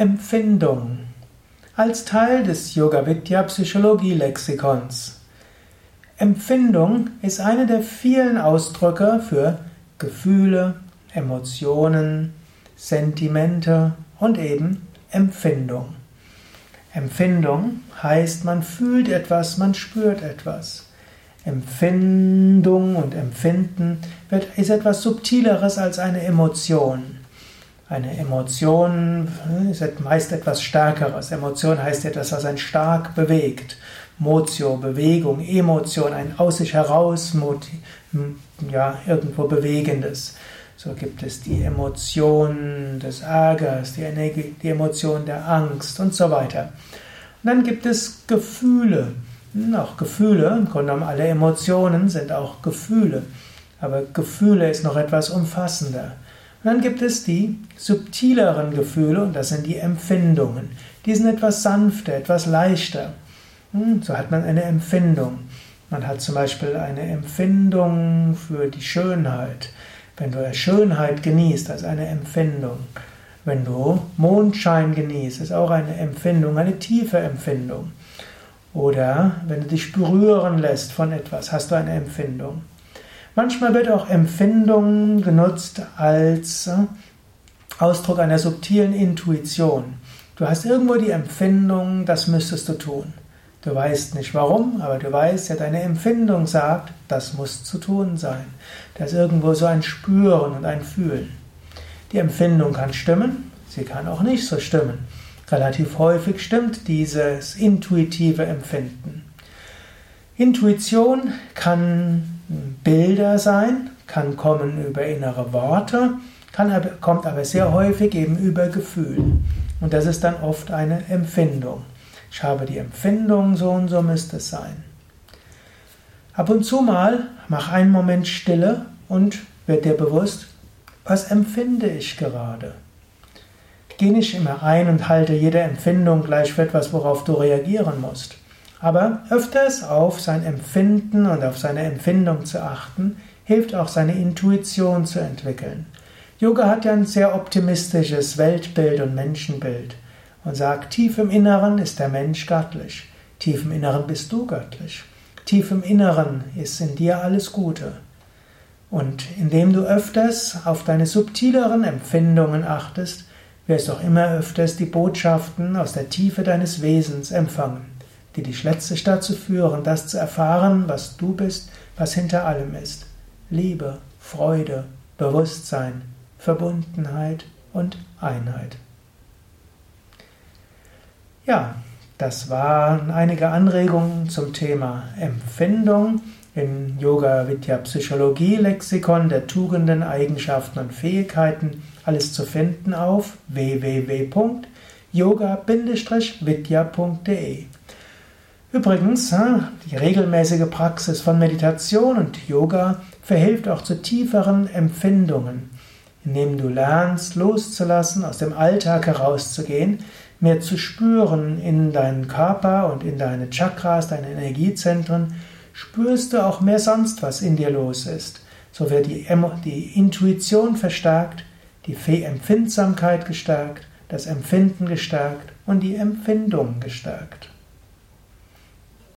Empfindung als Teil des Yoga Vidya Psychologie Lexikons. Empfindung ist eine der vielen Ausdrücke für Gefühle, Emotionen, Sentimente und eben Empfindung. Empfindung heißt, man fühlt etwas, man spürt etwas. Empfindung und Empfinden ist etwas Subtileres als eine Emotion. Eine Emotion ist meist etwas Stärkeres. Emotion heißt etwas, was einen stark bewegt. Motio, Bewegung, Emotion, ein aus sich heraus, ja, irgendwo Bewegendes. So gibt es die Emotion des Ärgers, die, Energie, die Emotion der Angst und so weiter. Und dann gibt es Gefühle. Hm, auch Gefühle, im Grunde genommen alle Emotionen sind auch Gefühle. Aber Gefühle ist noch etwas umfassender. Dann gibt es die subtileren Gefühle und das sind die Empfindungen. Die sind etwas sanfter, etwas leichter. Hm, so hat man eine Empfindung. Man hat zum Beispiel eine Empfindung für die Schönheit. Wenn du Schönheit genießt, das ist eine Empfindung. Wenn du Mondschein genießt, ist auch eine Empfindung, eine tiefe Empfindung. Oder wenn du dich berühren lässt von etwas, hast du eine Empfindung. Manchmal wird auch Empfindung genutzt als äh, Ausdruck einer subtilen Intuition. Du hast irgendwo die Empfindung, das müsstest du tun. Du weißt nicht warum, aber du weißt ja, deine Empfindung sagt, das muss zu tun sein. Da ist irgendwo so ein Spüren und ein Fühlen. Die Empfindung kann stimmen, sie kann auch nicht so stimmen. Relativ häufig stimmt dieses intuitive Empfinden. Intuition kann Bilder sein, kann kommen über innere Worte, kann kommt aber sehr häufig eben über Gefühl. Und das ist dann oft eine Empfindung. Ich habe die Empfindung, so und so müsste es sein. Ab und zu mal mach einen Moment Stille und wird dir bewusst, was empfinde ich gerade. Geh nicht immer ein und halte jede Empfindung gleich für etwas, worauf du reagieren musst. Aber öfters auf sein Empfinden und auf seine Empfindung zu achten, hilft auch seine Intuition zu entwickeln. Yoga hat ja ein sehr optimistisches Weltbild und Menschenbild und sagt, tief im Inneren ist der Mensch göttlich, tief im Inneren bist du göttlich, tief im Inneren ist in dir alles Gute. Und indem du öfters auf deine subtileren Empfindungen achtest, wirst du auch immer öfters die Botschaften aus der Tiefe deines Wesens empfangen die dich letztlich dazu führen, das zu erfahren, was du bist, was hinter allem ist. Liebe, Freude, Bewusstsein, Verbundenheit und Einheit. Ja, das waren einige Anregungen zum Thema Empfindung im Yoga Vidya Psychologie Lexikon der Tugenden, Eigenschaften und Fähigkeiten. Alles zu finden auf www.yoga-vidya.de. Übrigens, die regelmäßige Praxis von Meditation und Yoga verhilft auch zu tieferen Empfindungen, indem du lernst loszulassen, aus dem Alltag herauszugehen, mehr zu spüren in deinen Körper und in deine Chakras, deine Energiezentren, spürst du auch mehr sonst, was in dir los ist. So wird die, die Intuition verstärkt, die Empfindsamkeit gestärkt, das Empfinden gestärkt und die Empfindung gestärkt.